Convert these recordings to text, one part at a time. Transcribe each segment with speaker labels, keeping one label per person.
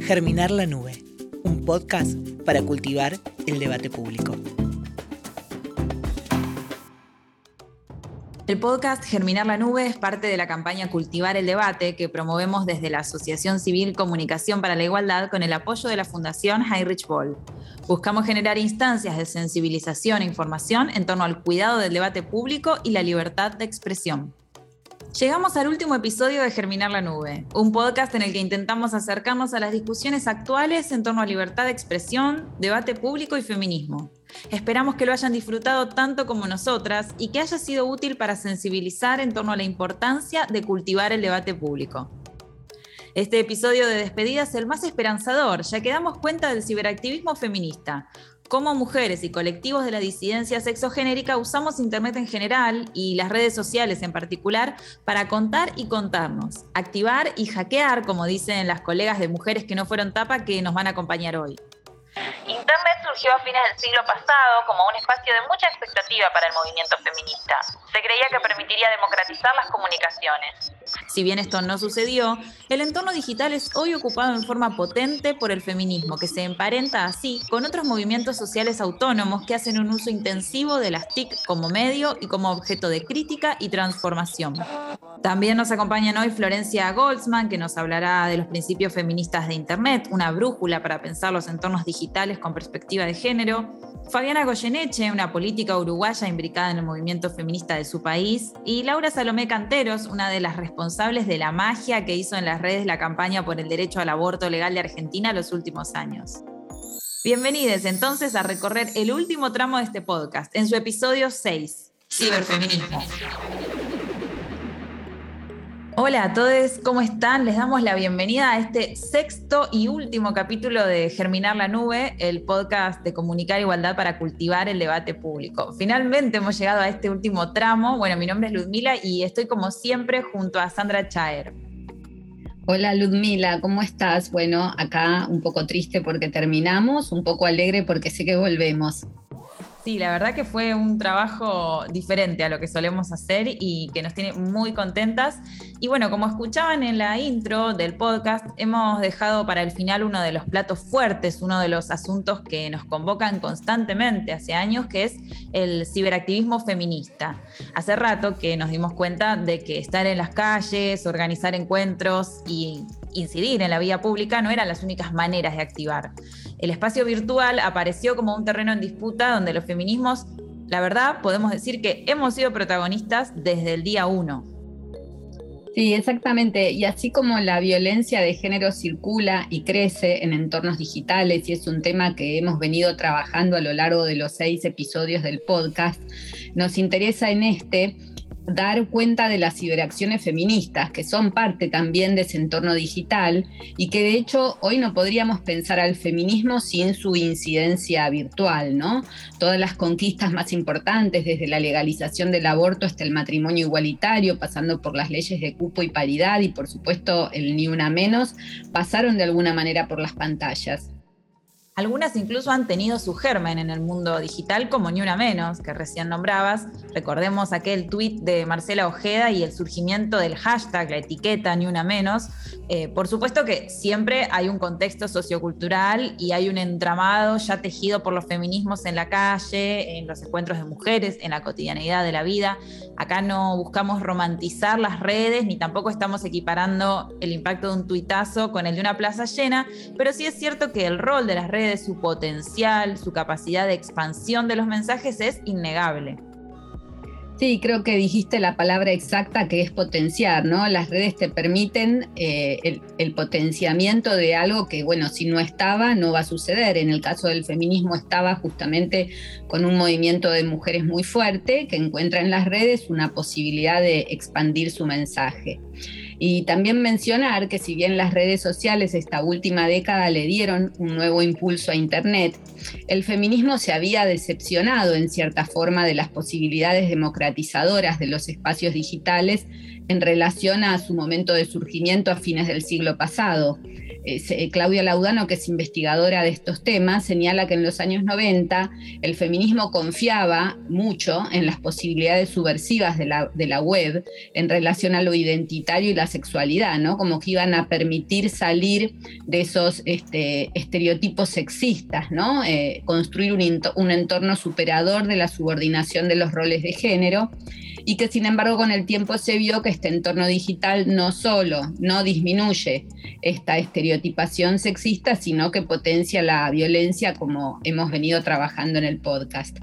Speaker 1: Germinar la Nube, un podcast para cultivar el debate público.
Speaker 2: El podcast Germinar la Nube es parte de la campaña Cultivar el Debate que promovemos desde la Asociación Civil Comunicación para la Igualdad con el apoyo de la Fundación Heinrich Boll. Buscamos generar instancias de sensibilización e información en torno al cuidado del debate público y la libertad de expresión. Llegamos al último episodio de Germinar la Nube, un podcast en el que intentamos acercarnos a las discusiones actuales en torno a libertad de expresión, debate público y feminismo. Esperamos que lo hayan disfrutado tanto como nosotras y que haya sido útil para sensibilizar en torno a la importancia de cultivar el debate público. Este episodio de despedida es el más esperanzador, ya que damos cuenta del ciberactivismo feminista, cómo mujeres y colectivos de la disidencia sexogenérica usamos Internet en general y las redes sociales en particular para contar y contarnos, activar y hackear, como dicen las colegas de mujeres que no fueron tapa que nos van a acompañar hoy.
Speaker 3: Internet surgió a fines del siglo pasado como un espacio de mucha expectativa para el movimiento feminista. Se creía que permitiría democratizar las comunicaciones.
Speaker 2: Si bien esto no sucedió, el entorno digital es hoy ocupado en forma potente por el feminismo, que se emparenta así con otros movimientos sociales autónomos que hacen un uso intensivo de las TIC como medio y como objeto de crítica y transformación. También nos acompañan hoy Florencia Goldsman, que nos hablará de los principios feministas de Internet, una brújula para pensar los entornos digitales con perspectiva de género, Fabiana Goyeneche, una política uruguaya imbricada en el movimiento feminista de su país, y Laura Salomé Canteros, una de las responsables de la magia que hizo en las redes la campaña por el derecho al aborto legal de Argentina los últimos años. Bienvenidos entonces a recorrer el último tramo de este podcast, en su episodio 6, Ciberfeminismo. Hola a todos, ¿cómo están? Les damos la bienvenida a este sexto y último capítulo de Germinar la Nube, el podcast de Comunicar Igualdad para cultivar el debate público. Finalmente hemos llegado a este último tramo. Bueno, mi nombre es Ludmila y estoy como siempre junto a Sandra Chaer.
Speaker 4: Hola Ludmila, ¿cómo estás? Bueno, acá un poco triste porque terminamos, un poco alegre porque sé que volvemos.
Speaker 2: Sí, la verdad que fue un trabajo diferente a lo que solemos hacer y que nos tiene muy contentas. Y bueno, como escuchaban en la intro del podcast, hemos dejado para el final uno de los platos fuertes, uno de los asuntos que nos convocan constantemente hace años, que es el ciberactivismo feminista. Hace rato que nos dimos cuenta de que estar en las calles, organizar encuentros y incidir en la vía pública no eran las únicas maneras de activar. El espacio virtual apareció como un terreno en disputa donde los feminismos, la verdad, podemos decir que hemos sido protagonistas desde el día uno.
Speaker 4: Sí, exactamente. Y así como la violencia de género circula y crece en entornos digitales, y es un tema que hemos venido trabajando a lo largo de los seis episodios del podcast, nos interesa en este dar cuenta de las ciberacciones feministas, que son parte también de ese entorno digital y que de hecho hoy no podríamos pensar al feminismo sin su incidencia virtual, ¿no? Todas las conquistas más importantes, desde la legalización del aborto hasta el matrimonio igualitario, pasando por las leyes de cupo y paridad y por supuesto el ni una menos, pasaron de alguna manera por las pantallas.
Speaker 2: Algunas incluso han tenido su germen en el mundo digital, como Ni Una Menos, que recién nombrabas. Recordemos aquel tuit de Marcela Ojeda y el surgimiento del hashtag, la etiqueta Ni Una Menos. Eh, por supuesto que siempre hay un contexto sociocultural y hay un entramado ya tejido por los feminismos en la calle, en los encuentros de mujeres, en la cotidianidad de la vida. Acá no buscamos romantizar las redes ni tampoco estamos equiparando el impacto de un tuitazo con el de una plaza llena, pero sí es cierto que el rol de las redes de su potencial, su capacidad de expansión de los mensajes es innegable.
Speaker 4: Sí, creo que dijiste la palabra exacta que es potenciar, ¿no? Las redes te permiten eh, el, el, potenciamiento de algo que, bueno, si no estaba, no va a suceder. En el caso del feminismo estaba justamente con un movimiento de mujeres muy fuerte que encuentra en las redes una posibilidad de expandir su mensaje. Y también mencionar que si bien las redes sociales esta última década le dieron un nuevo impulso a Internet, el feminismo se había decepcionado en cierta forma de las posibilidades democratizadoras de los espacios digitales en relación a su momento de surgimiento a fines del siglo pasado. Eh, Claudia Laudano, que es investigadora de estos temas, señala que en los años 90 el feminismo confiaba mucho en las posibilidades subversivas de la, de la web en relación a lo identitario y la sexualidad, ¿no? Como que iban a permitir salir de esos este, estereotipos sexistas, ¿no? Eh, construir un, un entorno superador de la subordinación de los roles de género y que sin embargo con el tiempo se vio que este entorno digital no solo no disminuye esta estereotipación sexista, sino que potencia la violencia como hemos venido trabajando en el podcast.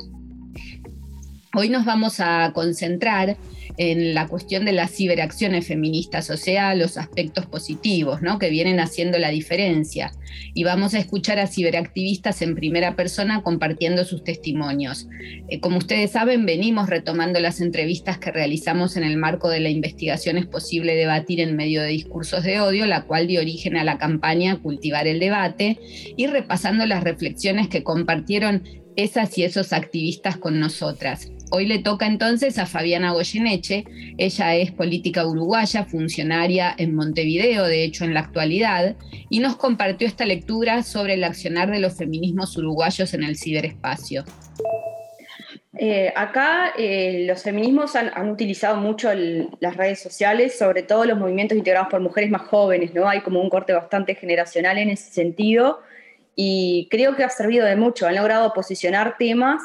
Speaker 4: Hoy nos vamos a concentrar en la cuestión de las ciberacciones feministas, o sea, los aspectos positivos, ¿no? Que vienen haciendo la diferencia. Y vamos a escuchar a ciberactivistas en primera persona compartiendo sus testimonios. Eh, como ustedes saben, venimos retomando las entrevistas que realizamos en el marco de la investigación Es posible debatir en medio de discursos de odio, la cual dio origen a la campaña Cultivar el debate, y repasando las reflexiones que compartieron esas y esos activistas con nosotras. Hoy le toca entonces a Fabiana Goyeneche. Ella es política uruguaya, funcionaria en Montevideo, de hecho en la actualidad, y nos compartió esta lectura sobre el accionar de los feminismos uruguayos en el ciberespacio.
Speaker 5: Eh, acá eh, los feminismos han, utilizado mucho las redes sociales, sobre todo los movimientos integrados por mujeres más jóvenes, ¿no? Hay como un corte bastante generacional en ese sentido y creo que ha servido de mucho. Han logrado posicionar temas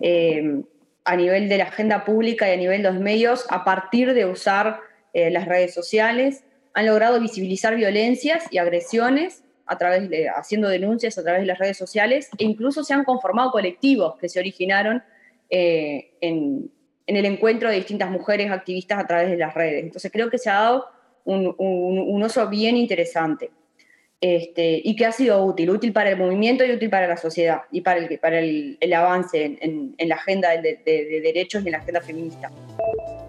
Speaker 5: eh, a nivel de la agenda pública y a nivel de los medios a partir de usar eh, las redes sociales. Han logrado visibilizar violencias y agresiones a través de, haciendo denuncias a través de las redes sociales e incluso se han conformado colectivos que se originaron eh, en, el encuentro de distintas mujeres activistas a través de las redes. Entonces creo que se ha dado un, un uso bien interesante. Este, y que ha sido útil, útil para el movimiento y útil para la sociedad y para el, para el, avance en, la agenda de, de derechos y en la agenda feminista.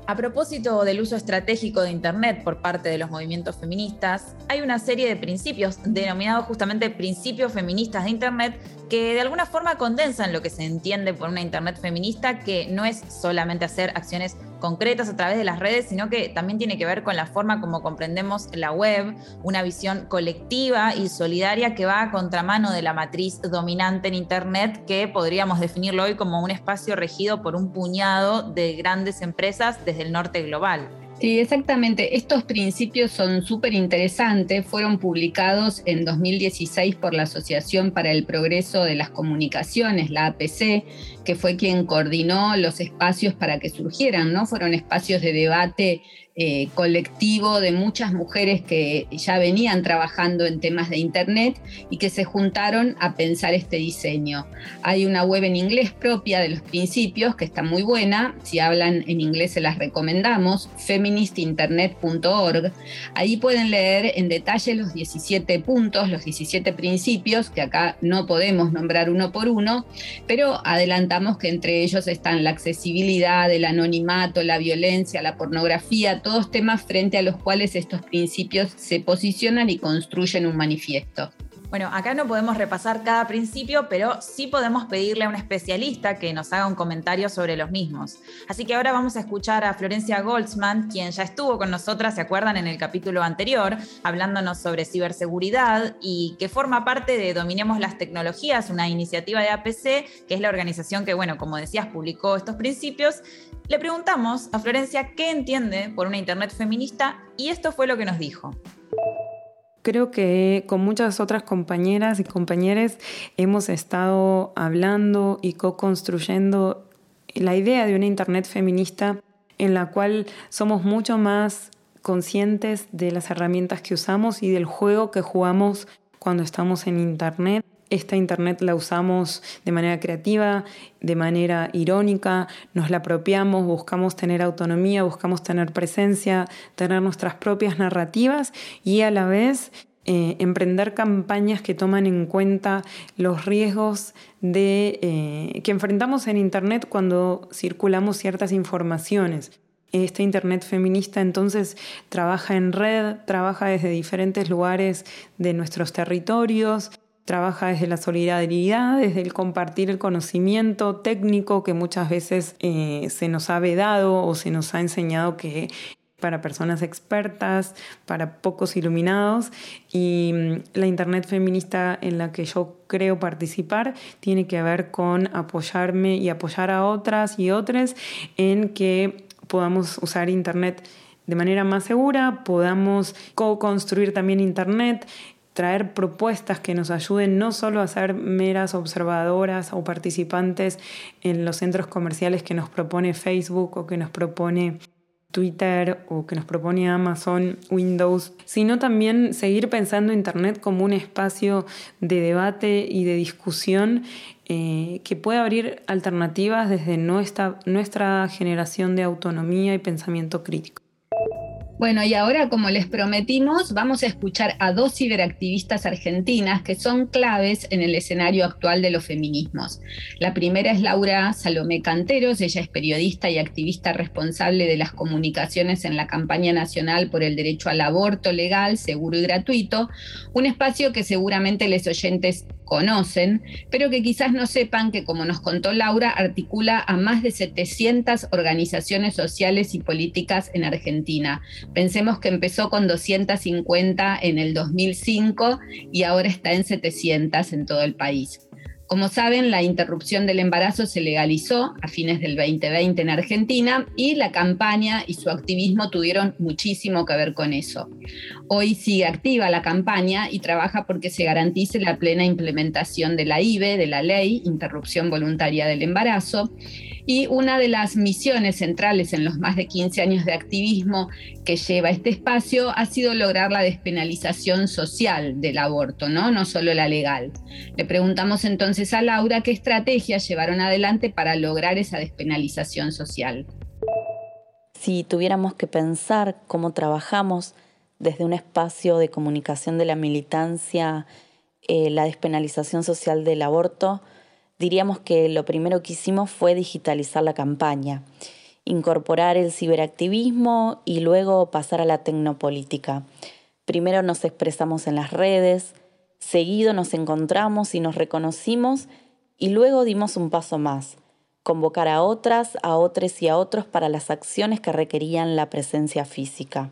Speaker 2: A propósito del uso estratégico de Internet por parte de los movimientos feministas, hay una serie de principios denominados justamente principios feministas de Internet que de alguna forma condensan lo que se entiende por una Internet feminista, que no es solamente hacer acciones concretas a través de las redes, sino que también tiene que ver con la forma como comprendemos la web, una visión colectiva y solidaria que va a contramano de la matriz dominante en Internet, que podríamos definirlo hoy como un espacio regido por un puñado de grandes empresas desde el norte global.
Speaker 4: Sí, exactamente. Estos principios son súper interesantes. Fueron publicados en 2016 por la Asociación para el Progreso de las Comunicaciones, la APC, que fue quien coordinó los espacios para que surgieran, ¿no? Fueron espacios de debate eh, colectivo de muchas mujeres que ya venían trabajando en temas de Internet y que se juntaron a pensar este diseño. Hay una web en inglés propia de los principios que está muy buena, si hablan en inglés se las recomendamos, feministinternet.org. Ahí pueden leer en detalle los 17 puntos, los 17 principios, que acá no podemos nombrar uno por uno, pero adelantamos que entre ellos están la accesibilidad, el anonimato, la violencia, la pornografía, todos temas frente a los cuales estos principios se posicionan y construyen un manifiesto.
Speaker 2: Bueno, acá no podemos repasar cada principio, pero sí podemos pedirle a un especialista que nos haga un comentario sobre los mismos. Así que ahora vamos a escuchar a Florencia Goldsman, quien ya estuvo con nosotras, ¿se acuerdan? En el capítulo anterior, hablándonos sobre ciberseguridad y que forma parte de Dominemos las Tecnologías, una iniciativa de APC, que es la organización que, bueno, como decías, publicó estos principios le preguntamos a Florencia qué entiende por una Internet feminista y esto fue lo que nos dijo.
Speaker 6: Creo que con muchas otras compañeras y compañeros hemos estado hablando y co-construyendo la idea de una Internet feminista en la cual somos mucho más conscientes de las herramientas que usamos y del juego que jugamos cuando estamos en Internet esta Internet la usamos de manera creativa, de manera irónica, nos la apropiamos, buscamos tener autonomía, buscamos tener presencia, tener nuestras propias narrativas y a la vez eh, emprender campañas que toman en cuenta los riesgos eh, que enfrentamos en Internet cuando circulamos ciertas informaciones. Este Internet feminista entonces trabaja en red, trabaja desde diferentes lugares de nuestros territorios, trabaja desde la solidaridad, desde el compartir el conocimiento técnico que muchas veces eh, se nos ha vedado o se nos ha enseñado que para personas expertas, para pocos iluminados. Y mm, la Internet feminista en la que yo creo participar tiene que ver con apoyarme y apoyar a otras y otros en que podamos usar Internet de manera más segura, podamos co-construir también Internet, traer propuestas que nos ayuden no solo a ser meras observadoras o participantes en los centros comerciales que nos propone Facebook o que nos propone Twitter o que nos propone Amazon, Windows, sino también seguir pensando Internet como un espacio de debate y de discusión eh, que puede abrir alternativas desde nuestra, nuestra generación de autonomía y pensamiento crítico.
Speaker 4: Bueno, y ahora, como les prometimos, vamos a escuchar a dos ciberactivistas argentinas que son claves en el escenario actual de los feminismos. La primera es Laura Salomé Canteros, ella es periodista y activista responsable de las comunicaciones en la campaña nacional por el derecho al aborto legal, seguro y gratuito, un espacio que seguramente les oyentes conocen, pero que quizás no sepan que, como nos contó Laura, articula a más de 700 organizaciones sociales y políticas en Argentina. Pensemos que empezó con 250 en el 2005 y ahora está en 700 en todo el país. Como saben, la interrupción del embarazo se legalizó a fines del 2020 en Argentina y la campaña y su activismo tuvieron muchísimo que ver con eso. Hoy sigue activa la campaña y trabaja porque se garantice la plena implementación de la IBE, de la ley, interrupción voluntaria del embarazo, y una de las misiones centrales en los más de 15 años de activismo que lleva este espacio ha sido lograr la despenalización social del aborto, ¿no? No solo la legal. Le preguntamos entonces a Laura qué estrategias llevaron adelante para lograr esa despenalización social.
Speaker 7: Si tuviéramos que pensar cómo trabajamos desde un espacio de comunicación de la militancia, eh, la despenalización social del aborto, diríamos que lo primero que hicimos fue digitalizar la campaña, incorporar el ciberactivismo y luego pasar a la tecnopolítica. Primero nos expresamos en las redes, seguido nos encontramos y nos reconocimos y luego dimos un paso más, convocar a otras, a otros y a otros para las acciones que requerían la presencia física.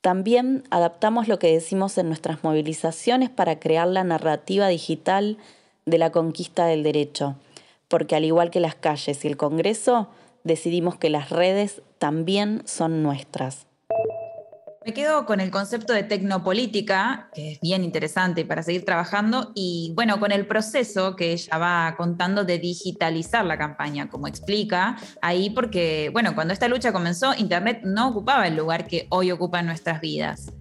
Speaker 7: También adaptamos lo que decimos en nuestras movilizaciones para crear la narrativa digital de la conquista del derecho, porque al igual que las calles y el Congreso, decidimos que las redes también son nuestras.
Speaker 2: Me quedo con el concepto de tecnopolítica, que es bien interesante para seguir trabajando, y bueno, con el proceso que ella va contando de digitalizar la campaña, como explica ahí, porque bueno, cuando esta lucha comenzó, Internet no ocupaba el lugar que hoy ocupa en nuestras vidas.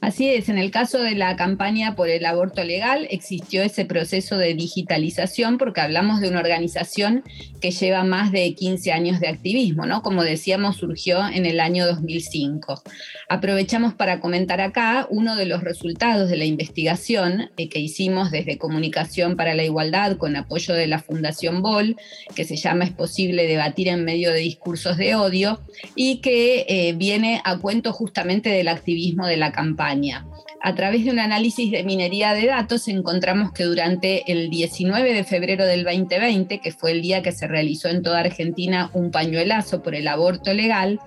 Speaker 4: Así es, en el caso de la campaña por el aborto legal existió ese proceso de digitalización porque hablamos de una organización que lleva más de 15 años de activismo, ¿no? Como decíamos, surgió en el año 2005. Aprovechamos para comentar acá uno de los resultados de la investigación eh, que hicimos desde Comunicación para la Igualdad con apoyo de la Fundación BOL, que se llama Es posible debatir en medio de discursos de odio y que eh, viene a cuento justamente del activismo de la campaña. A través de un análisis de minería de datos encontramos que durante el 19 de febrero del 2020, que fue el día que se realizó en toda Argentina un pañuelazo por el aborto legal,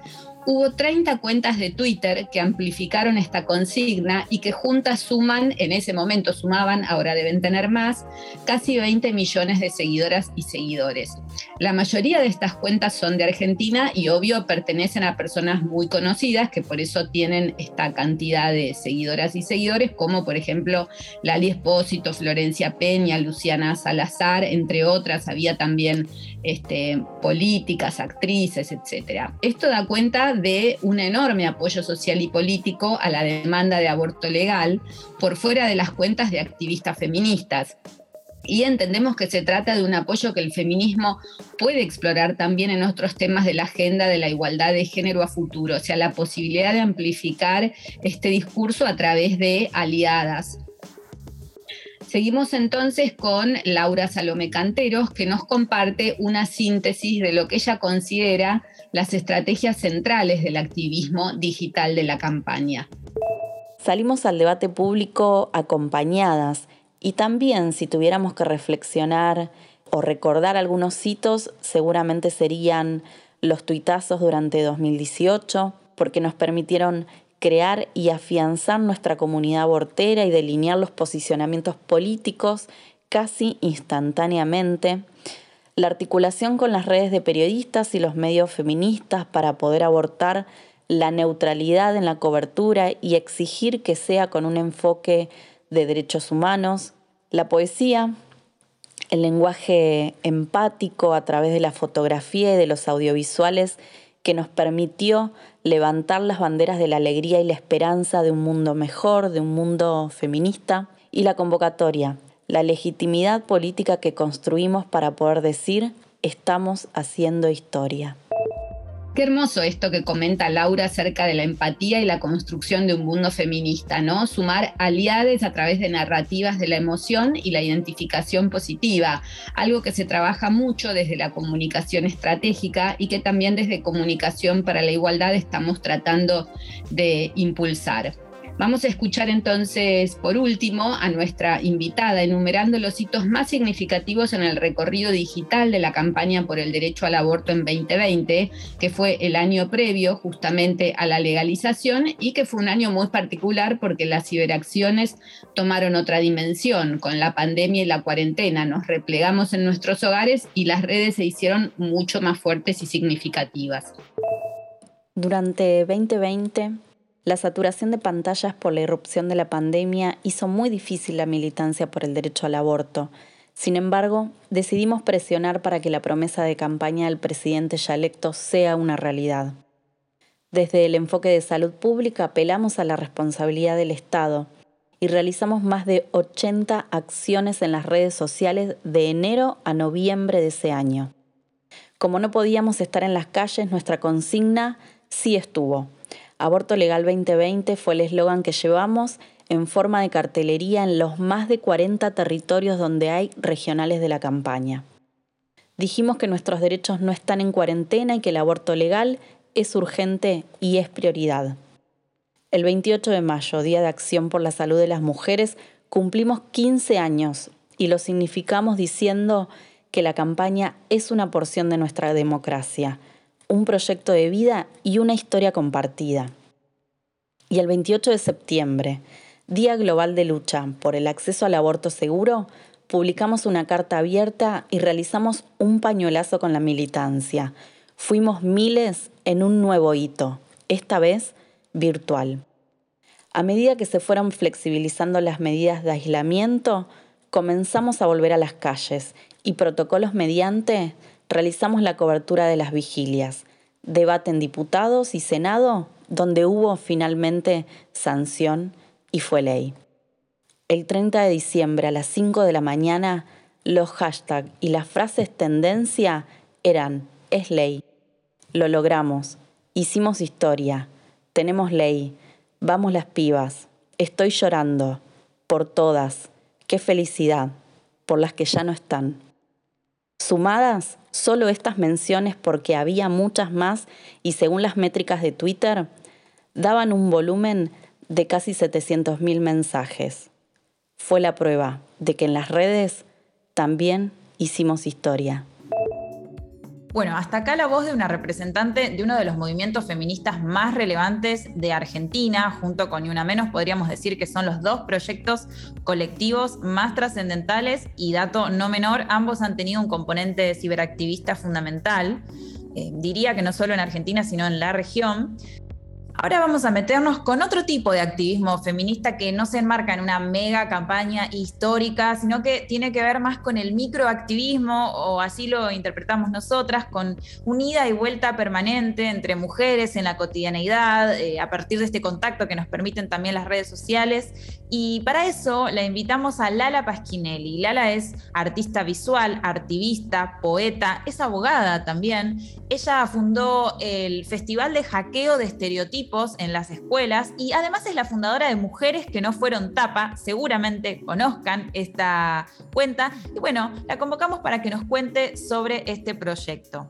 Speaker 4: hubo 30 cuentas de Twitter que amplificaron esta consigna y que juntas suman, en ese momento sumaban, ahora deben tener más, casi 20 millones de seguidoras y seguidores. La mayoría de estas cuentas son de Argentina y obvio pertenecen a personas muy conocidas que por eso tienen esta cantidad de seguidoras y seguidores, como por ejemplo Lali Espósito, Florencia Peña, Luciana Salazar, entre otras. Había también este, políticas, actrices, etc. Esto da cuenta de un enorme apoyo social y político a la demanda de aborto legal por fuera de las cuentas de activistas feministas. Y entendemos que se trata de un apoyo que el feminismo puede explorar también en otros temas de la agenda de la igualdad de género a futuro, o sea, la posibilidad de amplificar este discurso a través de aliadas, Seguimos entonces con Laura Salome Canteros, que nos comparte una síntesis de lo que ella considera las estrategias centrales del activismo digital de la campaña.
Speaker 7: Salimos al debate público acompañadas y también si tuviéramos que reflexionar o recordar algunos hitos, seguramente serían los tuitazos durante 2018, porque nos permitieron crear y afianzar nuestra comunidad abortera y delinear los posicionamientos políticos casi instantáneamente, la articulación con las redes de periodistas y los medios feministas para poder abortar la neutralidad en la cobertura y exigir que sea con un enfoque de derechos humanos, la poesía, el lenguaje empático a través de la fotografía y de los audiovisuales que nos permitió levantar las banderas de la alegría y la esperanza de un mundo mejor, de un mundo feminista, y la convocatoria, la legitimidad política que construimos para poder decir estamos haciendo historia.
Speaker 4: Qué hermoso esto que comenta Laura acerca de la empatía y la construcción de un mundo feminista, ¿no? Sumar aliades a través de narrativas de la emoción y la identificación positiva, algo que se trabaja mucho desde la comunicación estratégica y que también desde comunicación para la igualdad estamos tratando de impulsar. Vamos a escuchar entonces, por último, a nuestra invitada enumerando los hitos más significativos en el recorrido digital de la campaña por el derecho al aborto en 2020, que fue el año previo justamente a la legalización y que fue un año muy particular porque las ciberacciones tomaron otra dimensión. Con la pandemia y la cuarentena nos replegamos en nuestros hogares y las redes se hicieron mucho más fuertes y significativas.
Speaker 7: Durante 2020 la saturación de pantallas por la irrupción de la pandemia hizo muy difícil la militancia por el derecho al aborto. Sin embargo, decidimos presionar para que la promesa de campaña del presidente ya electo sea una realidad. Desde el enfoque de salud pública apelamos a la responsabilidad del Estado y realizamos más de 80 acciones en las redes sociales de enero a noviembre de ese año. Como no podíamos estar en las calles, nuestra consigna sí estuvo Aborto Legal 2020 fue el eslogan que llevamos en forma de cartelería en los más de 40 territorios donde hay regionales de la campaña. Dijimos que nuestros derechos no están en cuarentena y que el aborto legal es urgente y es prioridad. El 28 de mayo, Día de Acción por la Salud de las Mujeres, cumplimos 15 años y lo significamos diciendo que la campaña es una porción de nuestra democracia un proyecto de vida y una historia compartida. Y el 28 de septiembre, Día Global de Lucha por el Acceso al Aborto Seguro, publicamos una carta abierta y realizamos un pañuelazo con la militancia. Fuimos miles en un nuevo hito, esta vez virtual. A medida que se fueron flexibilizando las medidas de aislamiento, comenzamos a volver a las calles y protocolos mediante realizamos la cobertura de las vigilias, debate en diputados y Senado, donde hubo finalmente sanción y fue ley. El 30 de diciembre a las 5 de la mañana, los hashtags y las frases tendencia eran es ley, lo logramos, hicimos historia, tenemos ley, vamos las pibas, estoy llorando, por todas, qué felicidad, por las que ya no están. Sumadas, solo estas menciones, porque había muchas más y según las métricas de Twitter, daban un volumen de casi 700.000 mensajes. Fue la prueba de que en las redes también hicimos historia.
Speaker 2: Bueno, hasta acá la voz de una representante de uno de los movimientos feministas más relevantes de Argentina, junto con Ni Una Menos, podríamos decir que son los dos proyectos colectivos más trascendentales y dato no menor, ambos han tenido un componente ciberactivista fundamental. Eh, diría que no solo en Argentina, sino en la región. Ahora vamos a meternos con otro tipo de activismo feminista que no se enmarca en una mega campaña histórica, sino que tiene que ver más con el microactivismo, o así lo interpretamos nosotras, con una ida y vuelta permanente entre mujeres en la cotidianeidad, eh, a partir de este contacto que nos permiten también las redes sociales. Y para eso la invitamos a Lala Pasquinelli. Lala es artista visual, activista, poeta, es abogada también. Ella fundó el Festival de Hackeo de Estereotipos en las escuelas y además es la fundadora de Mujeres que no fueron tapa, seguramente conozcan esta cuenta y bueno, la convocamos para que nos cuente sobre este proyecto.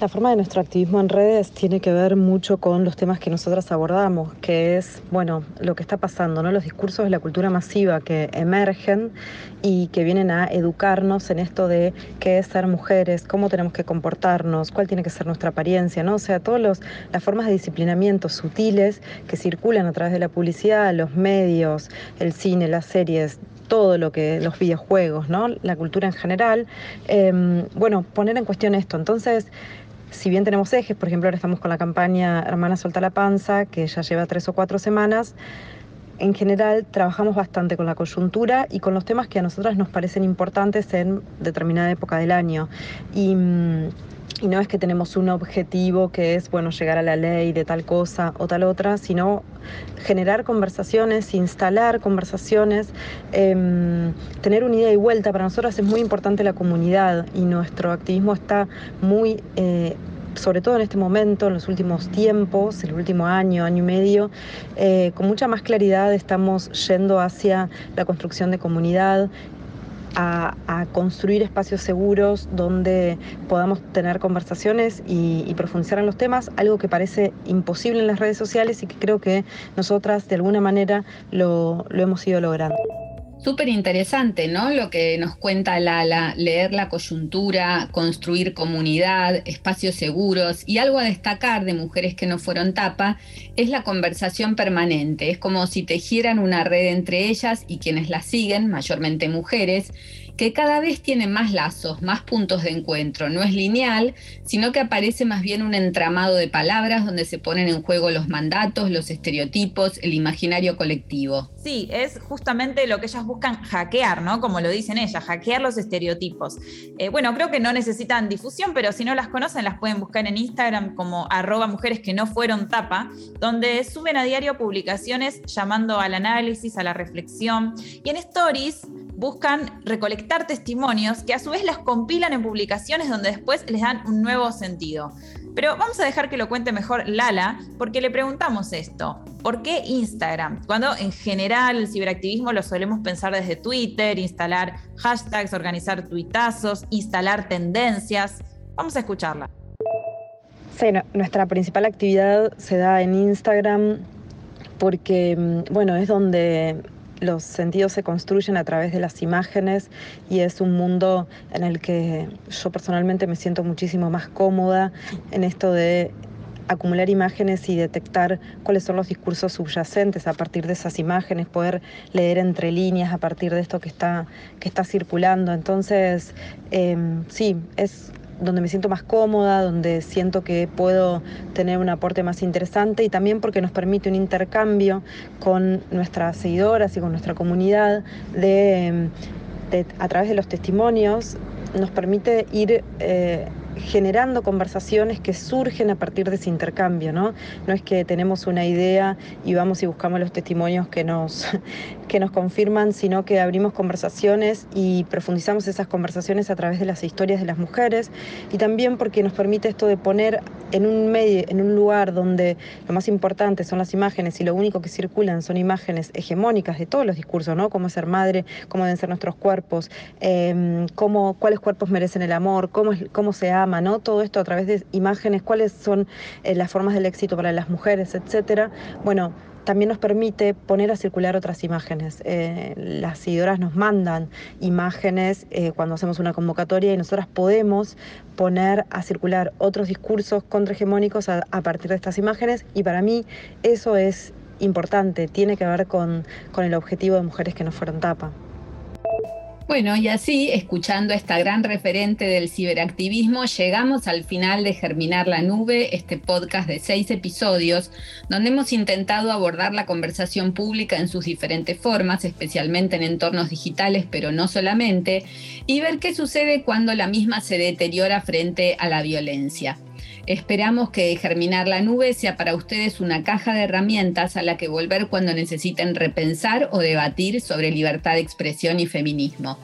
Speaker 8: La forma de nuestro activismo en redes tiene que ver mucho con los temas que nosotras abordamos, que es, bueno, lo que está pasando, ¿no? Los discursos de la cultura masiva que emergen y que vienen a educarnos en esto de qué es ser mujeres, cómo tenemos que comportarnos, cuál tiene que ser nuestra apariencia, ¿no? O sea, todas las formas de disciplinamiento sutiles que circulan a través de la publicidad, los medios, el cine, las series, todo lo que los videojuegos, ¿no? La cultura en general. Em, bueno, poner en cuestión esto. Entonces, si bien tenemos ejes, por ejemplo, ahora estamos con la campaña Hermana Suelta la Panza, que ya lleva tres o cuatro semanas, en general trabajamos bastante con la coyuntura y con los temas que a nosotras nos parecen importantes en determinada época del año. Y, mm, y no es que tenemos un objetivo que es, bueno, llegar a la ley de tal cosa o tal otra, sino generar conversaciones, instalar conversaciones, em, tener una ida y vuelta. Para nosotros es muy importante la comunidad y nuestro activismo está muy... Eh, sobre todo en este momento, en los últimos tiempos, el último año, año y medio, eh, con mucha más claridad estamos yendo hacia la construcción de comunidad a, construir espacios seguros donde podamos tener conversaciones y, profundizar en los temas, algo que parece imposible en las redes sociales y que creo que nosotras de alguna manera lo, lo hemos ido logrando.
Speaker 4: Súper interesante, ¿no? Lo que nos cuenta Lala, leer la coyuntura, construir comunidad, espacios seguros y algo a destacar de mujeres que no fueron tapa es la conversación permanente. Es como si tejieran una red entre ellas y quienes las siguen, mayormente mujeres, que cada vez tiene más lazos, más puntos de encuentro. No es lineal, sino que aparece más bien un entramado de palabras donde se ponen en juego los mandatos, los estereotipos, el imaginario colectivo.
Speaker 2: Sí, es justamente lo que ellas buscan hackear, ¿no? Como lo dicen ellas, hackear los estereotipos. Eh, bueno, creo que no necesitan difusión, pero si no las conocen, las pueden buscar en Instagram como arroba mujeres que no fueron tapa, donde suben a diario publicaciones llamando al análisis, a la reflexión. Y en stories buscan recolectar testimonios que a su vez las compilan en publicaciones donde después les dan un nuevo sentido. Pero vamos a dejar que lo cuente mejor Lala, porque le preguntamos esto. ¿Por qué Instagram? Cuando en general el ciberactivismo lo solemos pensar desde Twitter, instalar hashtags, organizar tuitazos, instalar tendencias. Vamos a escucharla.
Speaker 8: Sí, nuestra principal actividad se da en Instagram porque, mm, bueno, es donde los sentidos se construyen a través de las imágenes y es un mundo en el que yo personalmente me siento muchísimo más cómoda en esto de acumular imágenes y detectar cuáles son los discursos subyacentes a partir de esas imágenes, poder leer entre líneas a partir de esto que está, que está circulando. Entonces, em, sí, es donde me siento más cómoda, donde siento que puedo tener un aporte más interesante y también porque nos permite un intercambio con nuestras seguidoras y con nuestra comunidad de, a través de los testimonios nos permite ir eh, generando conversaciones que surgen a partir de ese intercambio, ¿no? No es que tenemos una idea y vamos y buscamos los testimonios que nos, que nos confirman, sino que abrimos conversaciones y profundizamos esas conversaciones a través de las historias de las mujeres y también porque nos permite esto de poner en un medio, en un lugar donde lo más importante son las imágenes y lo único que circulan son imágenes hegemónicas de todos los discursos, ¿no? Cómo ser madre, cómo deben ser nuestros cuerpos, eh, cómo, cuáles cuerpos merecen el amor, cómo, cómo se ama todo esto a través de imágenes, cuáles son eh, las formas del éxito para las mujeres, etcétera. Bueno, también nos permite poner a circular otras imágenes. Eh, las seguidoras nos mandan imágenes eh, cuando hacemos una convocatoria y nosotras podemos poner a circular otros discursos contrahegemónicos a, a partir de estas imágenes y para mí eso es importante, tiene que ver con, con el objetivo de mujeres que no fueron tapa.
Speaker 4: Bueno, y así, escuchando a esta gran referente del ciberactivismo, llegamos al final de Germinar la Nube, este podcast de seis episodios, donde hemos intentado abordar la conversación pública en sus diferentes formas, especialmente en entornos digitales, pero no solamente, y ver qué sucede cuando la misma se deteriora frente a la violencia. Esperamos que Germinar la Nube sea para ustedes una caja de herramientas a la que volver cuando necesiten repensar o debatir sobre libertad de expresión y feminismo.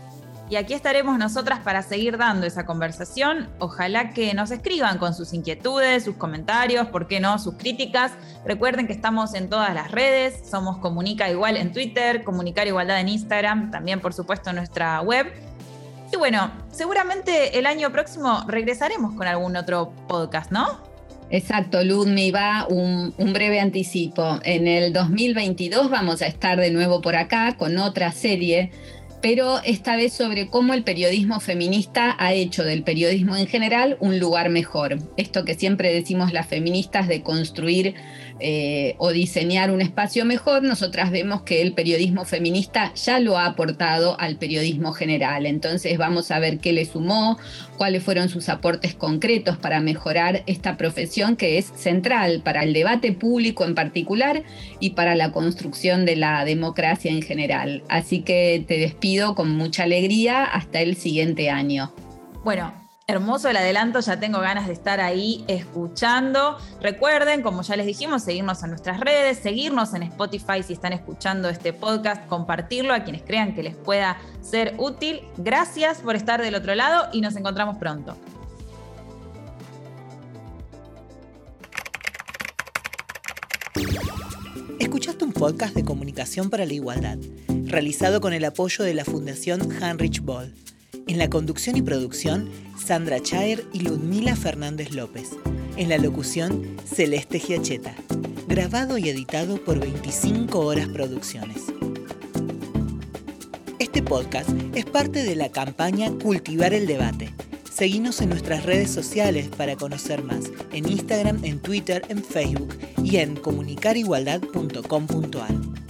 Speaker 2: Y aquí estaremos nosotras para seguir dando esa conversación. Ojalá que nos escriban con sus inquietudes, sus comentarios, por qué no, sus críticas. Recuerden que estamos en todas las redes, somos Comunica Igual en Twitter, Comunicar Igualdad en Instagram, también por supuesto en nuestra web Y bueno, seguramente el año próximo regresaremos con algún otro podcast, ¿no?
Speaker 4: Exacto, Ludmi, va un, un, breve anticipo. En el 2022 vamos a estar de nuevo por acá con otra serie pero esta vez sobre cómo el periodismo feminista ha hecho del periodismo en general un lugar mejor. Esto que siempre decimos las feministas de construir eh, o diseñar un espacio mejor, nosotras vemos que el periodismo feminista ya lo ha aportado al periodismo general. Entonces vamos a ver qué le sumó, cuáles fueron sus aportes concretos para mejorar esta profesión que es central para el debate público en particular y para la construcción de la democracia en general. Así que te despido con mucha alegría hasta el siguiente año.
Speaker 2: Bueno, Hermoso el adelanto, ya tengo ganas de estar ahí escuchando. Recuerden, como ya les dijimos, seguirnos en nuestras redes, seguirnos en Spotify si están escuchando este podcast, compartirlo a quienes crean que les pueda ser útil. Gracias por estar del otro lado y nos encontramos pronto.
Speaker 1: Escuchaste un podcast de comunicación para la igualdad, realizado con el apoyo de la Fundación Heinrich Boll. En la conducción y producción, Sandra Chaer y Ludmila Fernández López. En la locución, Celeste Giacheta. Grabado y editado por 25 Horas Producciones. Este podcast es parte de la campaña Cultivar el Debate. Seguimos en nuestras redes sociales para conocer más, en Instagram, en Twitter, en Facebook y en comunicarigualdad.com.ar.